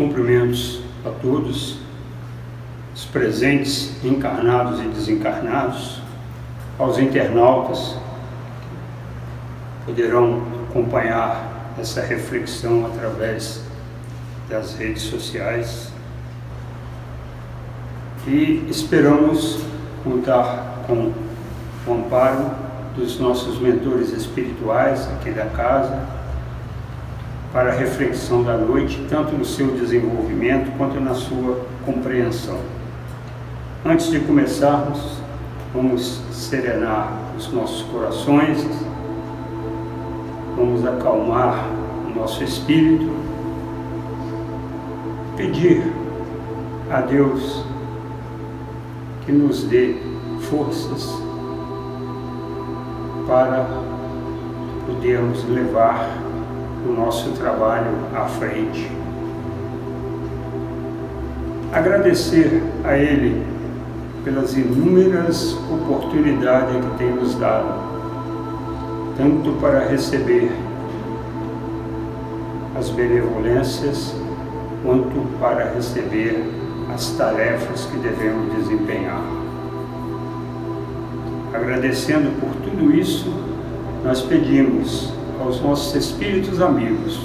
cumprimentos a todos, os presentes encarnados e desencarnados, aos internautas que poderão acompanhar essa reflexão através das redes sociais. E esperamos contar com o amparo dos nossos mentores espirituais aqui da casa para a reflexão da noite, tanto no seu desenvolvimento quanto na sua compreensão. Antes de começarmos, vamos serenar os nossos corações, vamos acalmar o nosso espírito, pedir a Deus que nos dê forças para podermos levar o nosso trabalho à frente. Agradecer a Ele pelas inúmeras oportunidades que tem nos dado, tanto para receber as benevolências, quanto para receber as tarefas que devemos desempenhar. Agradecendo por tudo isso, nós pedimos aos nossos espíritos amigos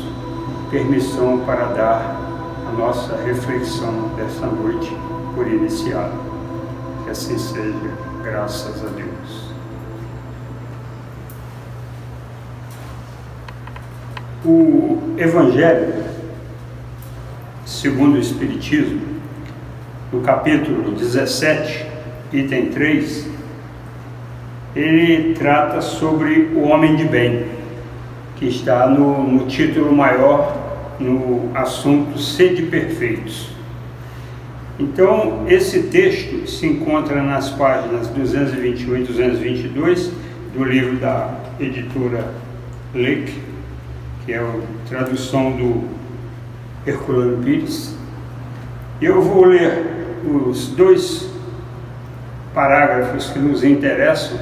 permissão para dar a nossa reflexão dessa noite por iniciada. Que assim seja, graças a Deus. O Evangelho, segundo o Espiritismo, no capítulo 17, item 3, ele trata sobre o homem de bem, que está no, no título maior, no assunto Sede Perfeitos. Então, esse texto se encontra nas páginas 221 e 222 do livro da editora Leque, que é a tradução do Herculano Pires. Eu vou ler os dois parágrafos que nos interessam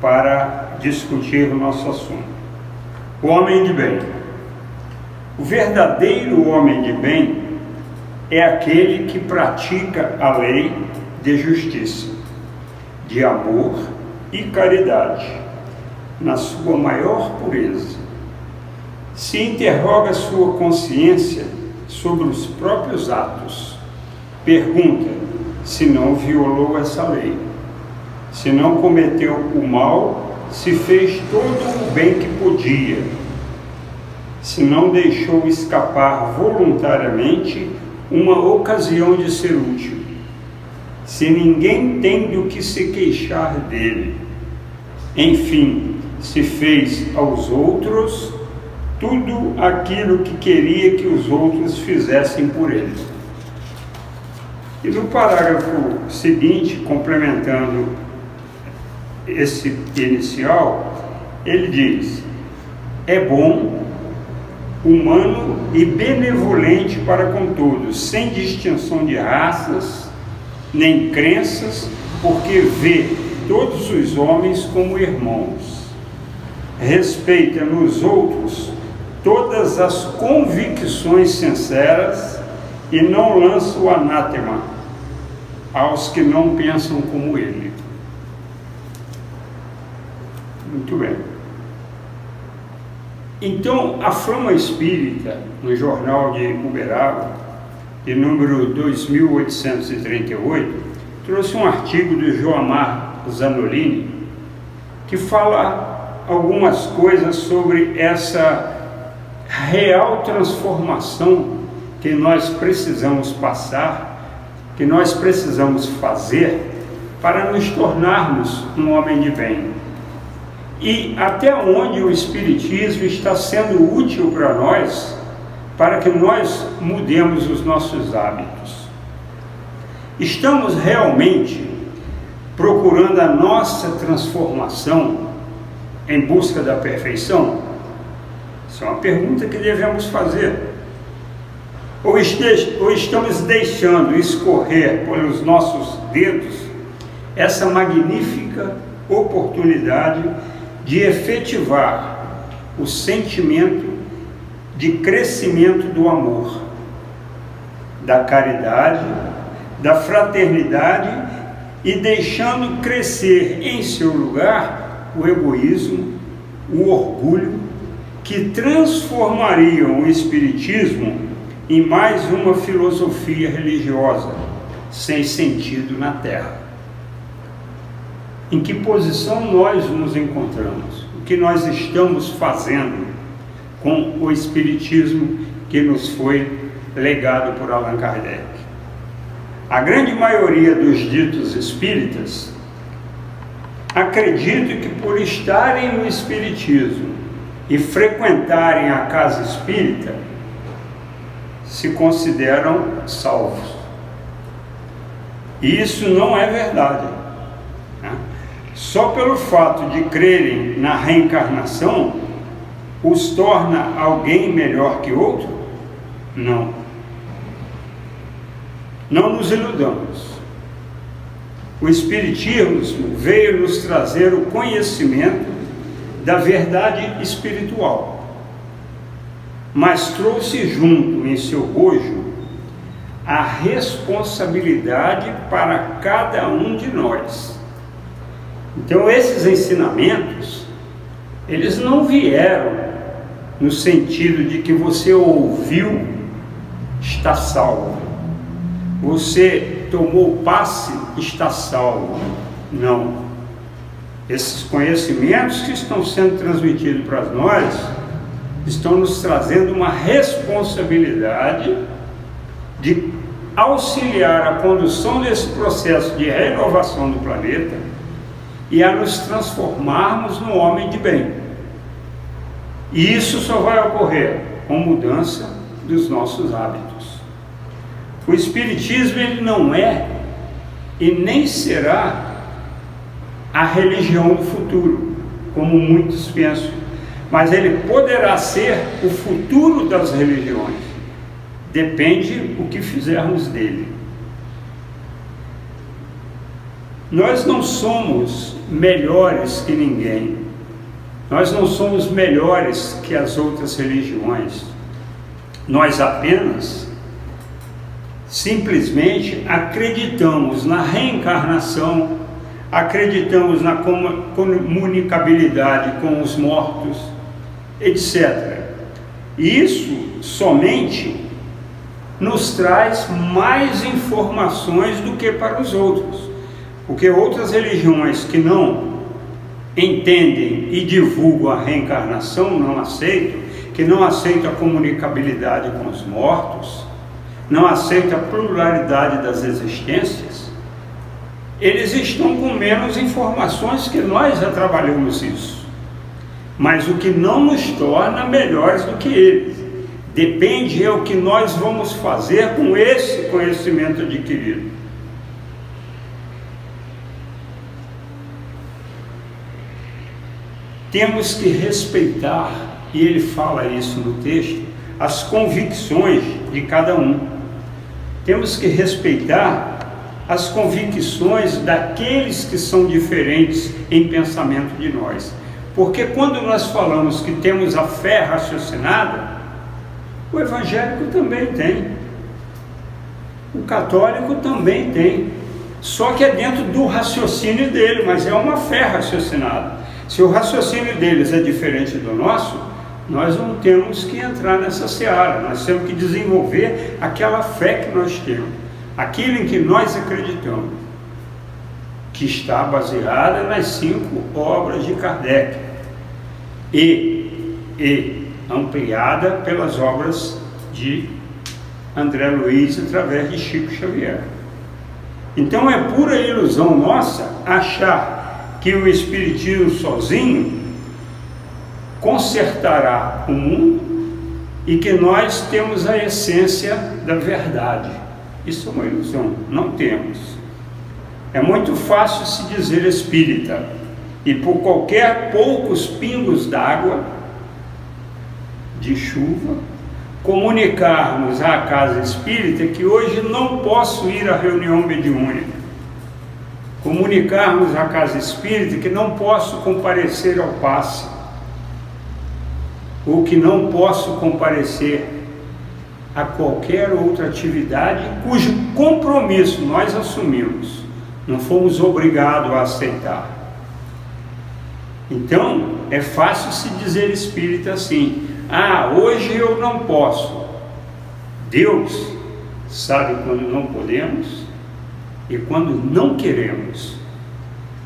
para discutir o nosso assunto. O homem de bem. O verdadeiro homem de bem é aquele que pratica a lei de justiça, de amor e caridade, na sua maior pureza. Se interroga sua consciência sobre os próprios atos, pergunta se não violou essa lei, se não cometeu o mal, se fez todo o bem que podia, se não deixou escapar voluntariamente uma ocasião de ser útil, se ninguém tem do que se queixar dele, enfim, se fez aos outros tudo aquilo que queria que os outros fizessem por ele. E no parágrafo seguinte, complementando esse inicial, ele diz: é bom, humano e benevolente para com todos, sem distinção de raças nem crenças, porque vê todos os homens como irmãos. Respeita nos outros todas as convicções sinceras e não lança o anátema aos que não pensam como ele. Muito bem. Então, a Flama Espírita, no jornal de Uberaba, de número 2838, trouxe um artigo do Joamar Zanolini que fala algumas coisas sobre essa real transformação que nós precisamos passar, que nós precisamos fazer para nos tornarmos um homem de bem. E até onde o Espiritismo está sendo útil para nós, para que nós mudemos os nossos hábitos. Estamos realmente procurando a nossa transformação em busca da perfeição? Isso é uma pergunta que devemos fazer. Ou, ou estamos deixando escorrer pelos nossos dedos essa magnífica oportunidade de efetivar o sentimento de crescimento do amor, da caridade, da fraternidade e deixando crescer em seu lugar o egoísmo, o orgulho, que transformariam o Espiritismo em mais uma filosofia religiosa sem sentido na Terra. Em que posição nós nos encontramos? O que nós estamos fazendo com o Espiritismo que nos foi legado por Allan Kardec? A grande maioria dos ditos espíritas acredita que por estarem no Espiritismo e frequentarem a casa espírita, se consideram salvos. E isso não é verdade. Só pelo fato de crerem na reencarnação os torna alguém melhor que outro? Não. Não nos iludamos. O Espiritismo veio nos trazer o conhecimento da verdade espiritual, mas trouxe junto em seu bojo a responsabilidade para cada um de nós. Então, esses ensinamentos, eles não vieram no sentido de que você ouviu, está salvo. Você tomou passe, está salvo. Não. Esses conhecimentos que estão sendo transmitidos para nós estão nos trazendo uma responsabilidade de auxiliar a condução desse processo de renovação do planeta e a nos transformarmos no homem de bem. E isso só vai ocorrer com mudança dos nossos hábitos. O Espiritismo ele não é e nem será a religião do futuro, como muitos pensam, mas ele poderá ser o futuro das religiões. Depende o que fizermos dele. Nós não somos melhores que ninguém. Nós não somos melhores que as outras religiões. Nós apenas simplesmente acreditamos na reencarnação acreditamos na comunicabilidade com os mortos, etc. Isso somente nos traz mais informações do que para os outros, porque outras religiões que não entendem e divulgam a reencarnação, não aceitam, que não aceitam a comunicabilidade com os mortos, não aceitam a pluralidade das existências, eles estão com menos informações que nós já trabalhamos isso. Mas o que não nos torna melhores do que eles. Depende é o que nós vamos fazer com esse conhecimento adquirido. Temos que respeitar, e ele fala isso no texto, as convicções de cada um. Temos que respeitar as convicções daqueles que são diferentes em pensamento de nós. Porque quando nós falamos que temos a fé raciocinada, o evangélico também tem. O católico também tem. Só que é dentro do raciocínio dele, mas é uma fé raciocinada. Se o raciocínio deles é diferente do nosso, nós não temos que entrar nessa seara, nós temos que desenvolver aquela fé que nós temos aquilo em que nós acreditamos, que está baseada nas cinco obras de Kardec e, e ampliada pelas obras de André Luiz através de Chico Xavier. Então é pura ilusão nossa achar que o Espiritismo sozinho consertará o mundo e que nós temos a essência da verdade. Isso é uma ilusão, não temos. É muito fácil se dizer espírita e por qualquer poucos pingos d'água, de chuva, comunicarmos à casa espírita que hoje não posso ir à reunião mediúnica. Comunicarmos à casa espírita que não posso comparecer ao passe, ou que não posso comparecer a qualquer outra atividade cujo compromisso nós assumimos, não fomos obrigados a aceitar. Então, é fácil se dizer espírita assim: ah, hoje eu não posso. Deus sabe quando não podemos e quando não queremos.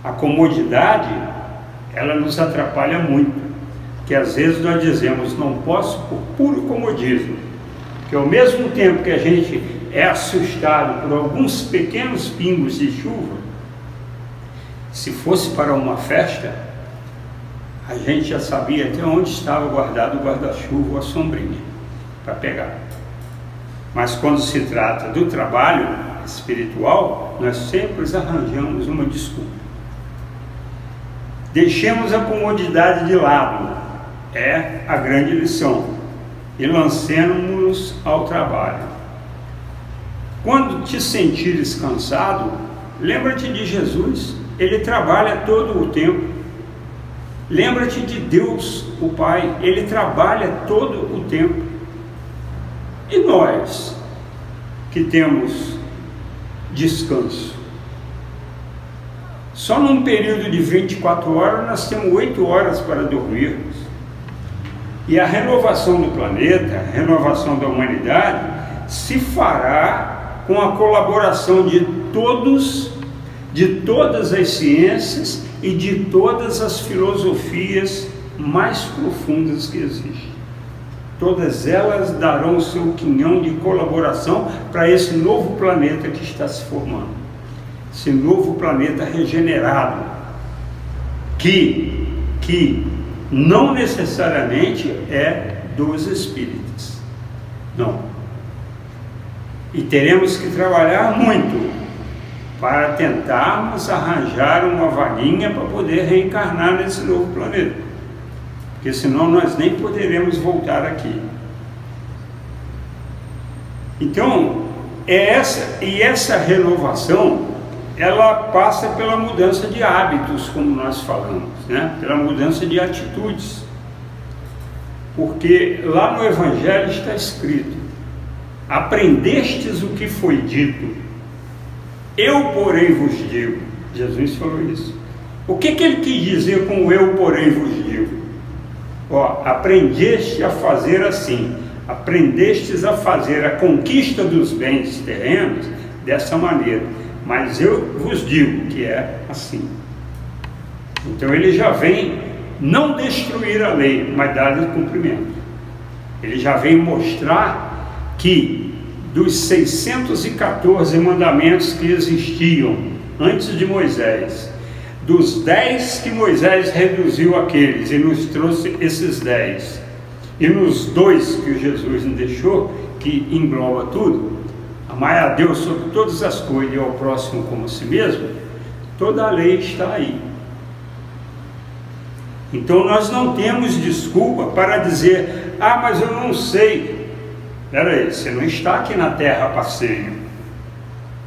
A comodidade, ela nos atrapalha muito, que às vezes nós dizemos não posso por puro comodismo, que ao mesmo tempo que a gente é assustado por alguns pequenos pingos de chuva, se fosse para uma festa, a gente já sabia até onde estava guardado o guarda-chuva ou a sombrinha para pegar. Mas quando se trata do trabalho espiritual, nós sempre arranjamos uma desculpa. Deixemos a comodidade de lado, é a grande lição, e lancemos-nos ao trabalho. Quando te sentires cansado, lembra-te de Jesus, ele trabalha todo o tempo. Lembra-te de Deus, o Pai, ele trabalha todo o tempo. E nós, que temos descanso? Só num período de 24 horas nós temos 8 horas para dormirmos. E a renovação do planeta, a renovação da humanidade, se fará com a colaboração de todos, de todas as ciências e de todas as filosofias mais profundas que existem. Todas elas darão o seu quinhão de colaboração para esse novo planeta que está se formando. Esse novo planeta regenerado, que, que não necessariamente é dos espíritos. Não. E teremos que trabalhar muito para tentarmos arranjar uma vaguinha para poder reencarnar nesse novo planeta porque senão nós nem poderemos voltar aqui. Então, é essa e essa renovação, ela passa pela mudança de hábitos, como nós falamos, né? Pela mudança de atitudes. Porque lá no evangelho está escrito: Aprendestes o que foi dito. Eu, porém, vos digo. Jesus falou isso. O que, que ele quis dizer com eu, porém, vos digo? Ó, aprendeste a fazer assim, aprendestes a fazer a conquista dos bens terrenos dessa maneira, mas eu vos digo que é assim. Então ele já vem não destruir a lei, mas dar-lhe cumprimento. Ele já vem mostrar que dos 614 mandamentos que existiam antes de Moisés, dos dez que Moisés reduziu aqueles e nos trouxe esses dez, e nos dois que Jesus nos deixou, que engloba tudo, amar a Deus sobre todas as coisas e ao próximo como a si mesmo, toda a lei está aí. Então nós não temos desculpa para dizer, ah, mas eu não sei. Peraí, você não está aqui na terra passeio.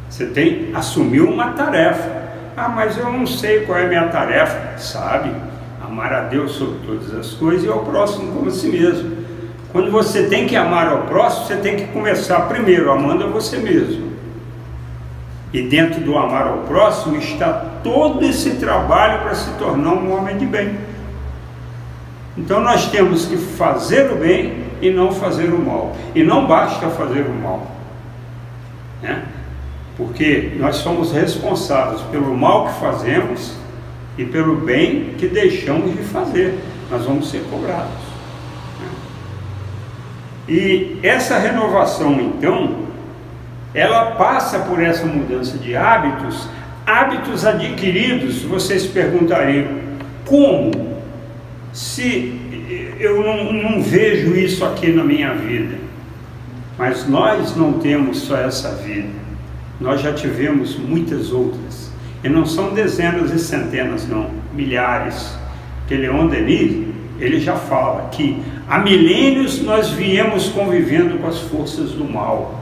Você tem assumiu uma tarefa. Ah, mas eu não sei qual é a minha tarefa. Sabe? Amar a Deus sobre todas as coisas e ao próximo como a si mesmo. Quando você tem que amar ao próximo, você tem que começar primeiro amando a você mesmo. E dentro do amar ao próximo está todo esse trabalho para se tornar um homem de bem. Então nós temos que fazer o bem e não fazer o mal. E não basta fazer o mal. Né? Porque nós somos responsáveis pelo mal que fazemos e pelo bem que deixamos de fazer. Nós vamos ser cobrados. Né? E essa renovação, então, ela passa por essa mudança de hábitos, hábitos adquiridos. Vocês perguntariam, como? Se eu não, não vejo isso aqui na minha vida. Mas nós não temos só essa vida nós já tivemos muitas outras. E não são dezenas e centenas, não, milhares. Que Leon Denis, ele já fala que há milênios nós viemos convivendo com as forças do mal.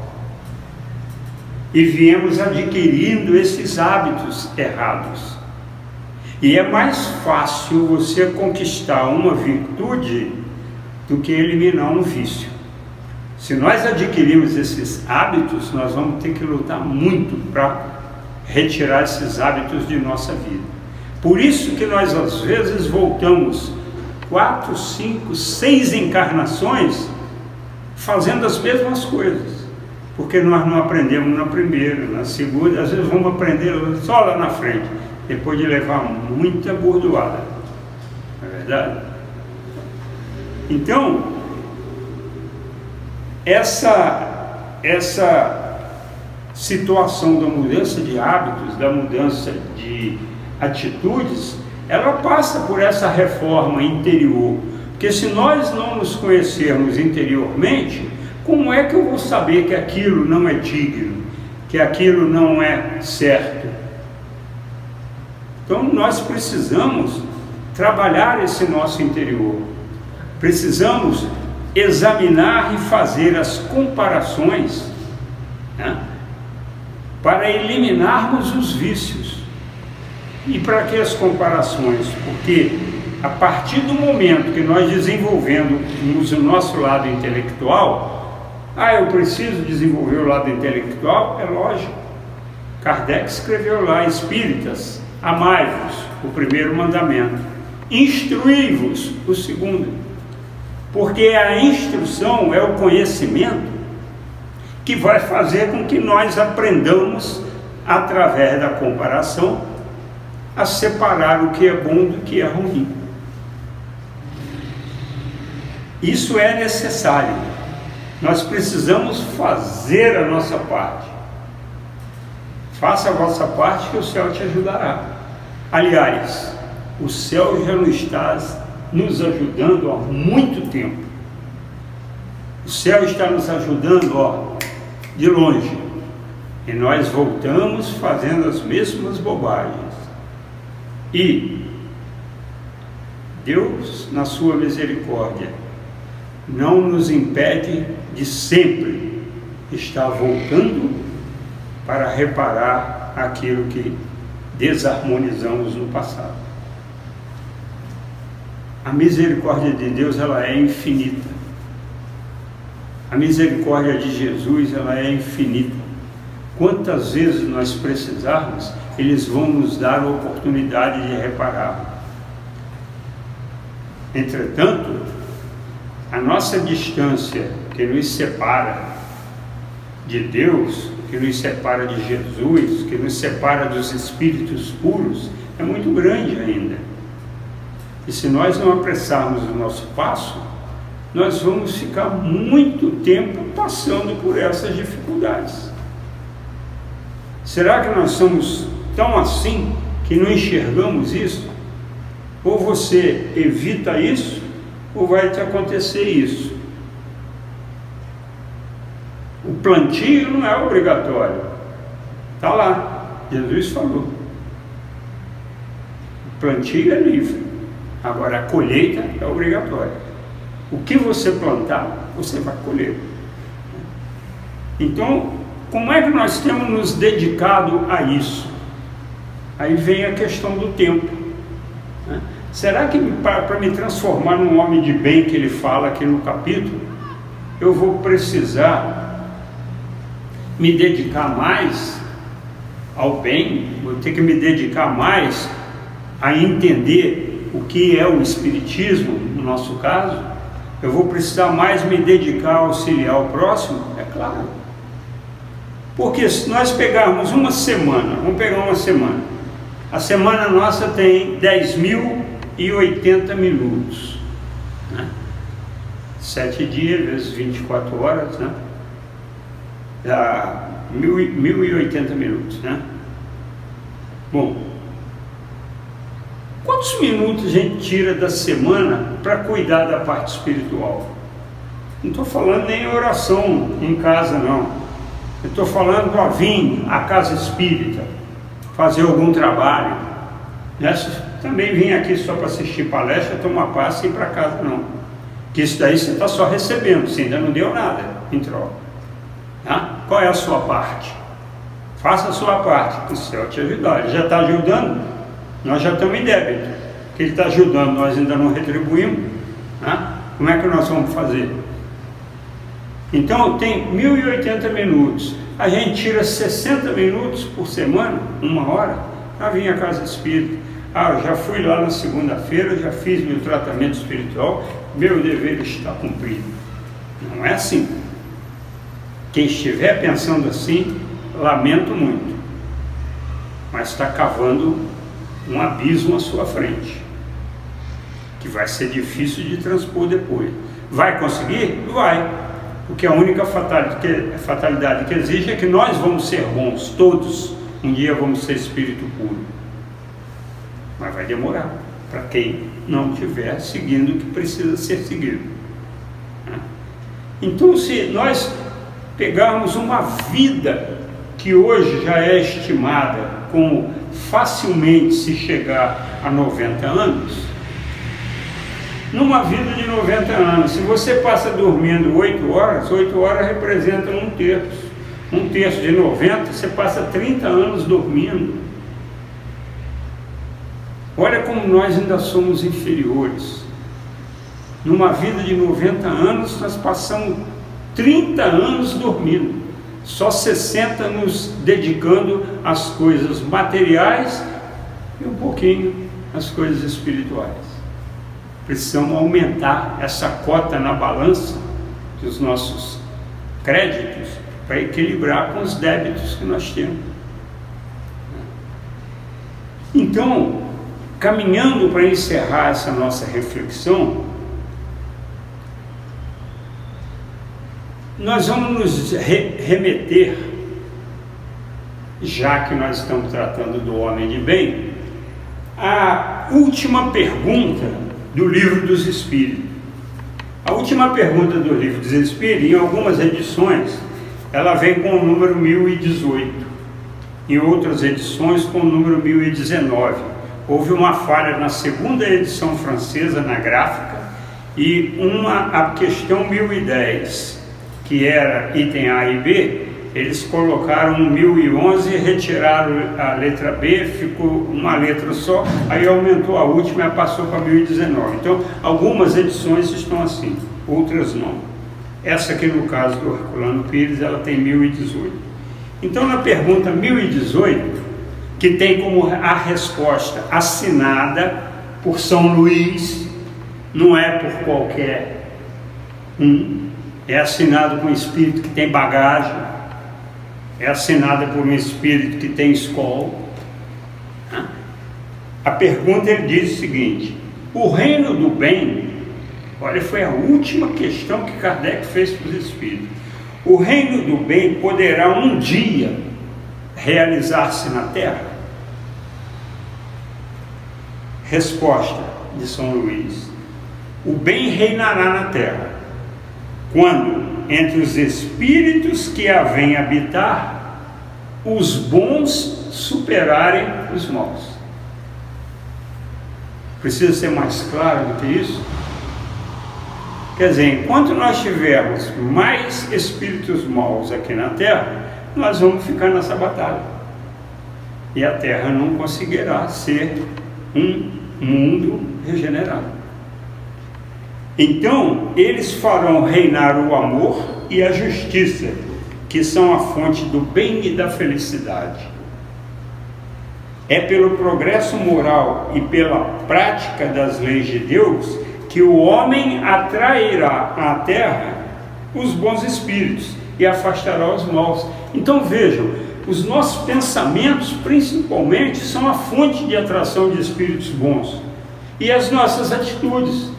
E viemos adquirindo esses hábitos errados. E é mais fácil você conquistar uma virtude do que eliminar um vício. Se nós adquirirmos esses hábitos, nós vamos ter que lutar muito para retirar esses hábitos de nossa vida. Por isso que nós às vezes voltamos quatro, cinco, seis encarnações fazendo as mesmas coisas, porque nós não aprendemos na primeira, na segunda, às vezes vamos aprender só lá na frente, depois de levar muita gordoada. Não é verdade? Então, essa, essa situação da mudança de hábitos, da mudança de atitudes, ela passa por essa reforma interior. Porque se nós não nos conhecermos interiormente, como é que eu vou saber que aquilo não é digno, que aquilo não é certo? Então nós precisamos trabalhar esse nosso interior. Precisamos examinar e fazer as comparações né, para eliminarmos os vícios. E para que as comparações? Porque a partir do momento que nós desenvolvemos o nosso lado intelectual, ah, eu preciso desenvolver o lado intelectual, é lógico. Kardec escreveu lá, espíritas, amai-vos, o primeiro mandamento, instruí-vos, o segundo porque a instrução é o conhecimento que vai fazer com que nós aprendamos, através da comparação, a separar o que é bom do que é ruim. Isso é necessário. Nós precisamos fazer a nossa parte. Faça a vossa parte que o céu te ajudará. Aliás, o céu já não está nos ajudando há muito tempo. O céu está nos ajudando, ó, de longe. E nós voltamos fazendo as mesmas bobagens. E Deus, na sua misericórdia, não nos impede de sempre estar voltando para reparar aquilo que desarmonizamos no passado. A misericórdia de Deus ela é infinita. A misericórdia de Jesus ela é infinita. Quantas vezes nós precisarmos, eles vão nos dar a oportunidade de reparar. Entretanto, a nossa distância que nos separa de Deus, que nos separa de Jesus, que nos separa dos espíritos puros, é muito grande ainda. E se nós não apressarmos o nosso passo, nós vamos ficar muito tempo passando por essas dificuldades. Será que nós somos tão assim que não enxergamos isso? Ou você evita isso, ou vai te acontecer isso. O plantio não é obrigatório. Está lá, Jesus falou. O plantio é livre. Agora, a colheita é obrigatória. O que você plantar, você vai colher. Então, como é que nós temos nos dedicado a isso? Aí vem a questão do tempo. Né? Será que para me transformar num homem de bem que ele fala aqui no capítulo, eu vou precisar me dedicar mais ao bem, vou ter que me dedicar mais a entender o que é o Espiritismo, no nosso caso, eu vou precisar mais me dedicar a auxiliar o próximo? É claro. Porque se nós pegarmos uma semana, vamos pegar uma semana, a semana nossa tem 10.080 minutos. Né? Sete dias vezes 24 horas, né? Dá 1.080 minutos, né? Bom, Quantos minutos a gente tira da semana para cuidar da parte espiritual? Não estou falando nem oração em casa, não. Eu estou falando para vir à casa espírita, fazer algum trabalho. Nessa, também vim aqui só para assistir palestra, tomar passe e ir para casa, não. Que isso daí você está só recebendo, você ainda não deu nada em troca. Tá? Qual é a sua parte? Faça a sua parte, o céu te ajudar. Ele já está ajudando, nós já estamos em débito. Que ele está ajudando, nós ainda não retribuímos. Né? Como é que nós vamos fazer? Então tem 1080 minutos. A gente tira 60 minutos por semana, uma hora, para vir à casa espírita. Ah, já fui lá na segunda-feira, já fiz meu tratamento espiritual, meu dever está cumprido. Não é assim. Quem estiver pensando assim, lamento muito, mas está cavando um abismo à sua frente, que vai ser difícil de transpor depois. Vai conseguir? Vai. Porque a única fatalidade que, existe é que nós vamos ser bons, todos. Um dia vamos ser espírito puro. Mas vai demorar para quem não estiver seguindo o que precisa ser seguido. Né? Então, se nós pegarmos uma vida que hoje já é estimada como facilmente se chegar a 90 anos, numa vida de 90 anos, se você passa dormindo 8 horas, 8 horas representam um terço. Um terço de 90, você passa 30 anos dormindo. Olha como nós ainda somos inferiores. Numa vida de 90 anos, nós passamos 30 anos dormindo, só 60 nos dedicando às coisas materiais e um pouquinho às coisas espirituais. Precisamos aumentar essa cota na balança dos nossos créditos para equilibrar com os débitos que nós temos. Então, caminhando para encerrar essa nossa reflexão, nós vamos nos re remeter, já que nós estamos tratando do homem de bem, à última pergunta do livro dos Espíritos. A última pergunta do livro dos Espíritos, em algumas edições, ela vem com o número 1018, em outras edições com o número 1019. Houve uma falha na segunda edição francesa, na gráfica, e uma, a questão 1010 que era item A e B, eles colocaram 1011, retiraram a letra B, ficou uma letra só, aí aumentou a última e passou para 1019. Então, algumas edições estão assim, outras não. Essa aqui, no caso do Herculano Pires, ela tem 1018. Então, na pergunta 1018, que tem como a resposta assinada por São Luís, não é por qualquer um, é assinado por um espírito que tem bagagem, é assinada por um espírito que tem escola. A pergunta ele diz o seguinte: o reino do bem, olha, foi a última questão que Kardec fez para os espíritos. O reino do bem poderá um dia realizar-se na terra? Resposta de São Luís: o bem reinará na terra quando entre os espíritos que a vêm habitar, os bons superarem os maus. Precisa ser mais claro do que isso? Quer dizer, enquanto nós tivermos mais espíritos maus aqui na Terra, nós vamos ficar nessa batalha. E a Terra não conseguirá ser um mundo regenerado. Então, eles farão reinar o amor e a justiça, que são a fonte do bem e da felicidade. É pelo progresso moral e pela prática das leis de Deus que o homem atrairá à terra os bons espíritos e afastará os maus. Então vejam, os nossos pensamentos, principalmente, são a fonte de atração de espíritos bons. E as nossas atitudes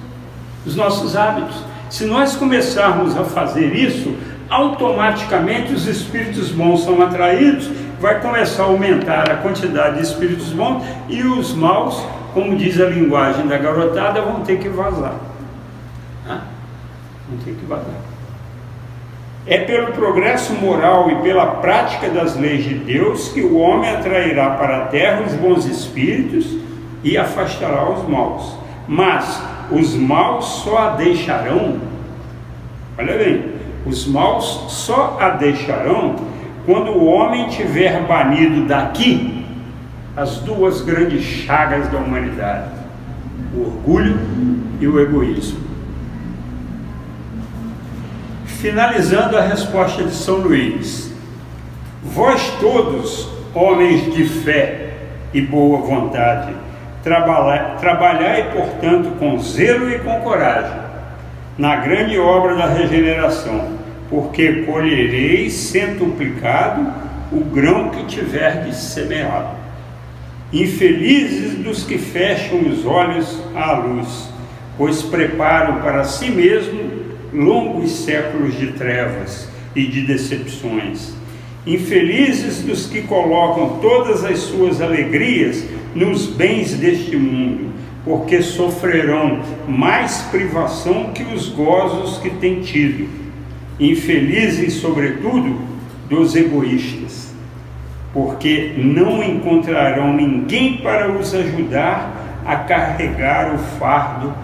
os nossos hábitos. Se nós começarmos a fazer isso, automaticamente os espíritos bons são atraídos, vai começar a aumentar a quantidade de espíritos bons e os maus, como diz a linguagem da garotada, vão ter que vazar. Vão ter que vazar. É pelo progresso moral e pela prática das leis de Deus que o homem atrairá para a terra os bons espíritos e afastará os maus. Mas os maus só a deixarão, olha bem, os maus só a deixarão quando o homem tiver banido daqui as duas grandes chagas da humanidade, o orgulho e o egoísmo. finalizando a resposta de São Luís. Vós todos, homens de fé e boa vontade, trabalhai, trabalhai, portanto, com zelo e com coragem, na grande obra da regeneração, porque colhereis centuplicado o grão que tiverdes semeado. Infelizes dos que fecham os olhos à luz, pois preparam para si mesmo longos séculos de trevas e de decepções. Infelizes dos que colocam todas as suas alegrias nos bens deste mundo, porque sofrerão mais privação que os gozos que têm tido. Infelizes, sobretudo, dos egoístas, porque não encontrarão ninguém para os ajudar a carregar o fardo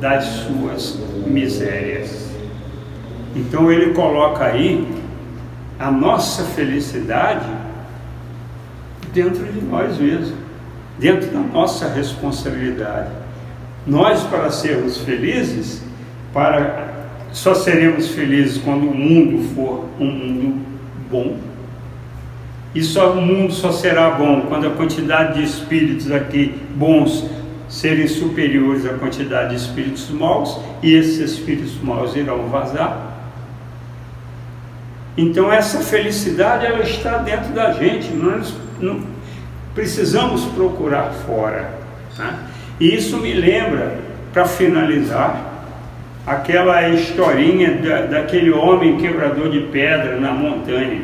das suas misérias. Então ele coloca aí a nossa felicidade dentro de nós mesmos, dentro da nossa responsabilidade. Nós, para sermos felizes, para só seremos felizes quando o mundo for um mundo bom. E só o mundo só será bom quando a quantidade de espíritos aqui bons serem superiores à quantidade de espíritos maus, e esses espíritos maus irão vazar. Então essa felicidade ela está dentro da gente, nós não precisamos procurar fora. Né? E isso me lembra, para finalizar, aquela historinha da, daquele homem quebrador de pedra na montanha.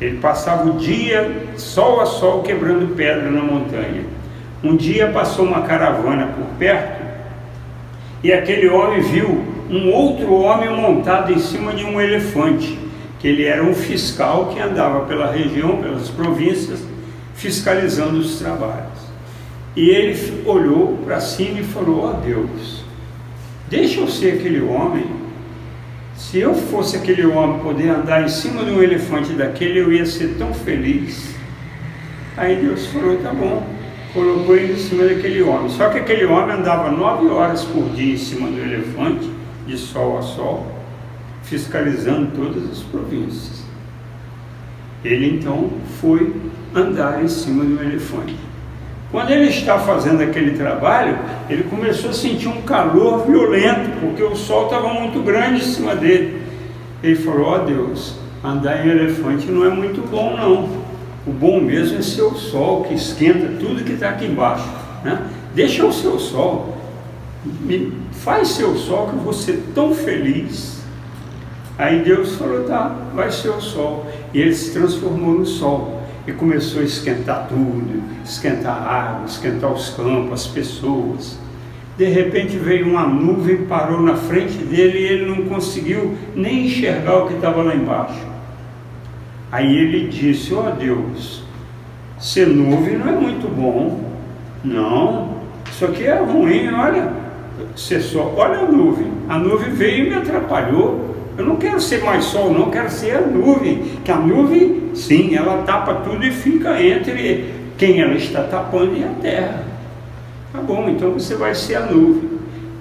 Ele passava o dia sol a sol quebrando pedra na montanha. Um dia passou uma caravana por perto e aquele homem viu um outro homem montado em cima de um elefante que ele era um fiscal que andava pela região, pelas províncias, fiscalizando os trabalhos. E ele olhou para cima e falou: Ó Deus, deixa eu ser aquele homem. Se eu fosse aquele homem, poder andar em cima de um elefante daquele, eu ia ser tão feliz. Aí Deus falou: Tá bom. Colocou ele em cima daquele homem. Só que aquele homem andava nove horas por dia em cima do elefante, de sol a sol fiscalizando todas as províncias. Ele então foi andar em cima de um elefante. Quando ele está fazendo aquele trabalho, ele começou a sentir um calor violento, porque o sol estava muito grande em cima dele. Ele falou: Ó oh, Deus, andar em elefante não é muito bom, não. O bom mesmo é ser o sol que esquenta tudo que está aqui embaixo. Né? Deixa o seu sol, faz seu sol que eu vou ser tão feliz Aí Deus falou, tá, vai ser o sol. E ele se transformou no sol. E começou a esquentar tudo, esquentar a água, esquentar os campos, as pessoas. De repente veio uma nuvem, parou na frente dele e ele não conseguiu nem enxergar o que estava lá embaixo. Aí ele disse, ó oh, Deus, ser nuvem não é muito bom. Não, isso aqui é ruim, olha. Ser só, olha a nuvem. A nuvem veio e me atrapalhou. Eu não quero ser mais sol, não, quero ser a nuvem. Que a nuvem, sim, ela tapa tudo e fica entre quem ela está tapando e a terra. Tá bom, então você vai ser a nuvem.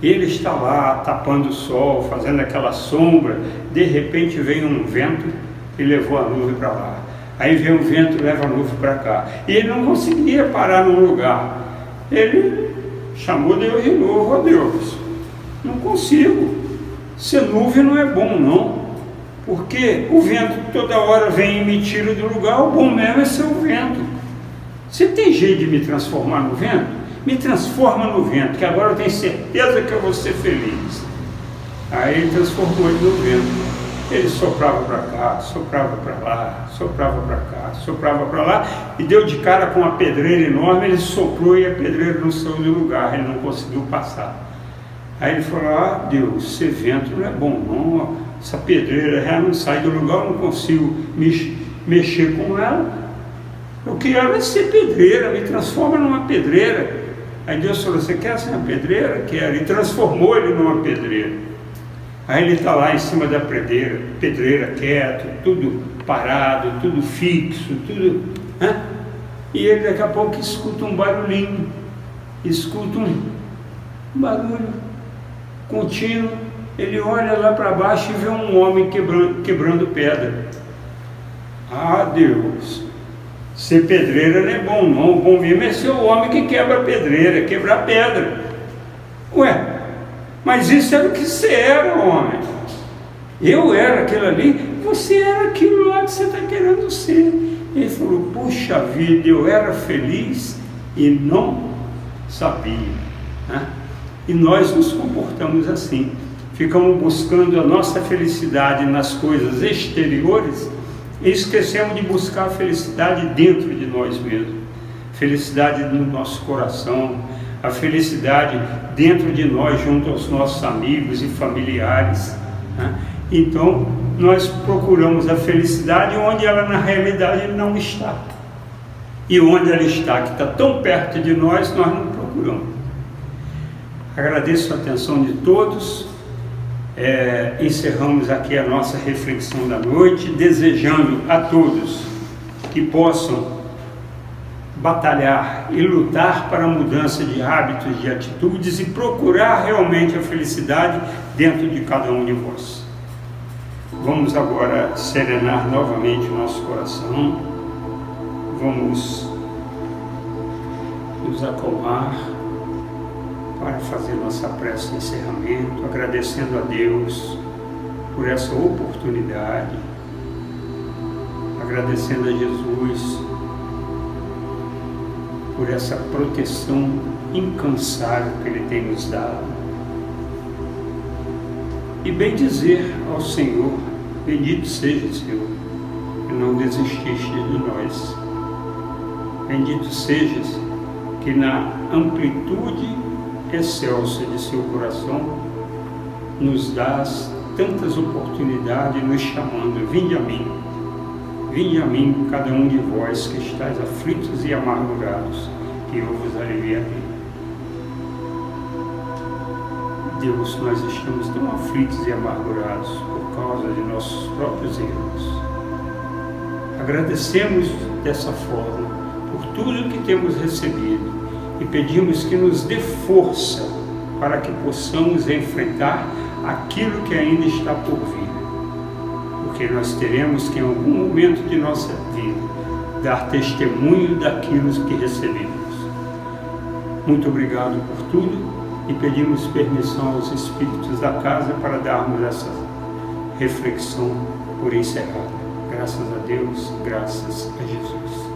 Ele está lá tapando o sol, fazendo aquela sombra. De repente vem um vento e levou a nuvem para lá. Aí vem um vento e leva a nuvem para cá. E ele não conseguia parar num lugar. Ele chamou Deus de novo, ó Deus, não consigo. Ser nuvem não é bom, não. Porque o vento toda hora vem e me tira do lugar, o bom mesmo é ser o vento. Você tem jeito de me transformar no vento? Me transforma no vento, que agora eu tenho certeza que eu vou ser feliz. Aí ele transformou ele no vento. Ele soprava para cá, soprava para lá, soprava para cá, soprava para lá e deu de cara com uma pedreira enorme. Ele soprou e a pedreira não saiu do lugar, ele não conseguiu passar. Aí ele falou, ah Deus, esse vento não é bom não, essa pedreira já não sai do lugar, eu não consigo me, mexer com ela. Eu quero é ser pedreira, me transforma numa pedreira. Aí Deus falou, você quer ser uma pedreira? Quero. E transformou ele numa pedreira. Aí ele está lá em cima da pedreira, pedreira quieto, tudo parado, tudo fixo, tudo. Né? E ele daqui a pouco escuta um barulhinho, escuta um barulho contínuo ele olha lá para baixo e vê um homem quebrando, quebrando pedra. Ah, Deus, ser pedreiro não é bom, não. O bom mesmo é ser o homem que quebra pedreira, quebrar pedra. Ué, mas isso era o que você era, homem. Eu era aquilo ali, você era aquilo lá que você está querendo ser. Ele falou: Puxa vida, eu era feliz e não sabia. Né? E nós nos comportamos assim. Ficamos buscando a nossa felicidade nas coisas exteriores e esquecemos de buscar a felicidade dentro de nós mesmos. Felicidade no nosso coração, a felicidade dentro de nós, junto aos nossos amigos e familiares. Né? Então, nós procuramos a felicidade onde ela na realidade não está. E onde ela está, que está tão perto de nós, nós não procuramos. Agradeço a atenção de todos. É, encerramos aqui a nossa reflexão da noite, desejando a todos que possam batalhar e lutar para a mudança de hábitos, de atitudes e procurar realmente a felicidade dentro de cada um de vós. Vamos agora serenar novamente o nosso coração, vamos nos acalmar para fazer nossa prece de encerramento, agradecendo a Deus por essa oportunidade, agradecendo a Jesus por essa proteção incansável que Ele tem nos dado. E bem dizer ao Senhor, bendito seja Senhor, que não desististe de nós. Bendito sejas que na amplitude excelsa de seu coração nos dás tantas oportunidades nos chamando, vinde a mim Vinde a mim, cada um de vós que estáis aflitos e amargurados, que eu vos aliviarei. Deus, nós estamos tão aflitos e amargurados por causa de nossos próprios erros. Agradecemos dessa forma por tudo que temos recebido e pedimos que nos dê força para que possamos enfrentar aquilo que ainda está por vir porque nós teremos que em algum momento de nossa vida dar testemunho daquilo que recebemos. Muito obrigado por tudo e pedimos permissão aos espíritos da casa para darmos essa reflexão por encerrada. Graças a Deus, graças a Jesus.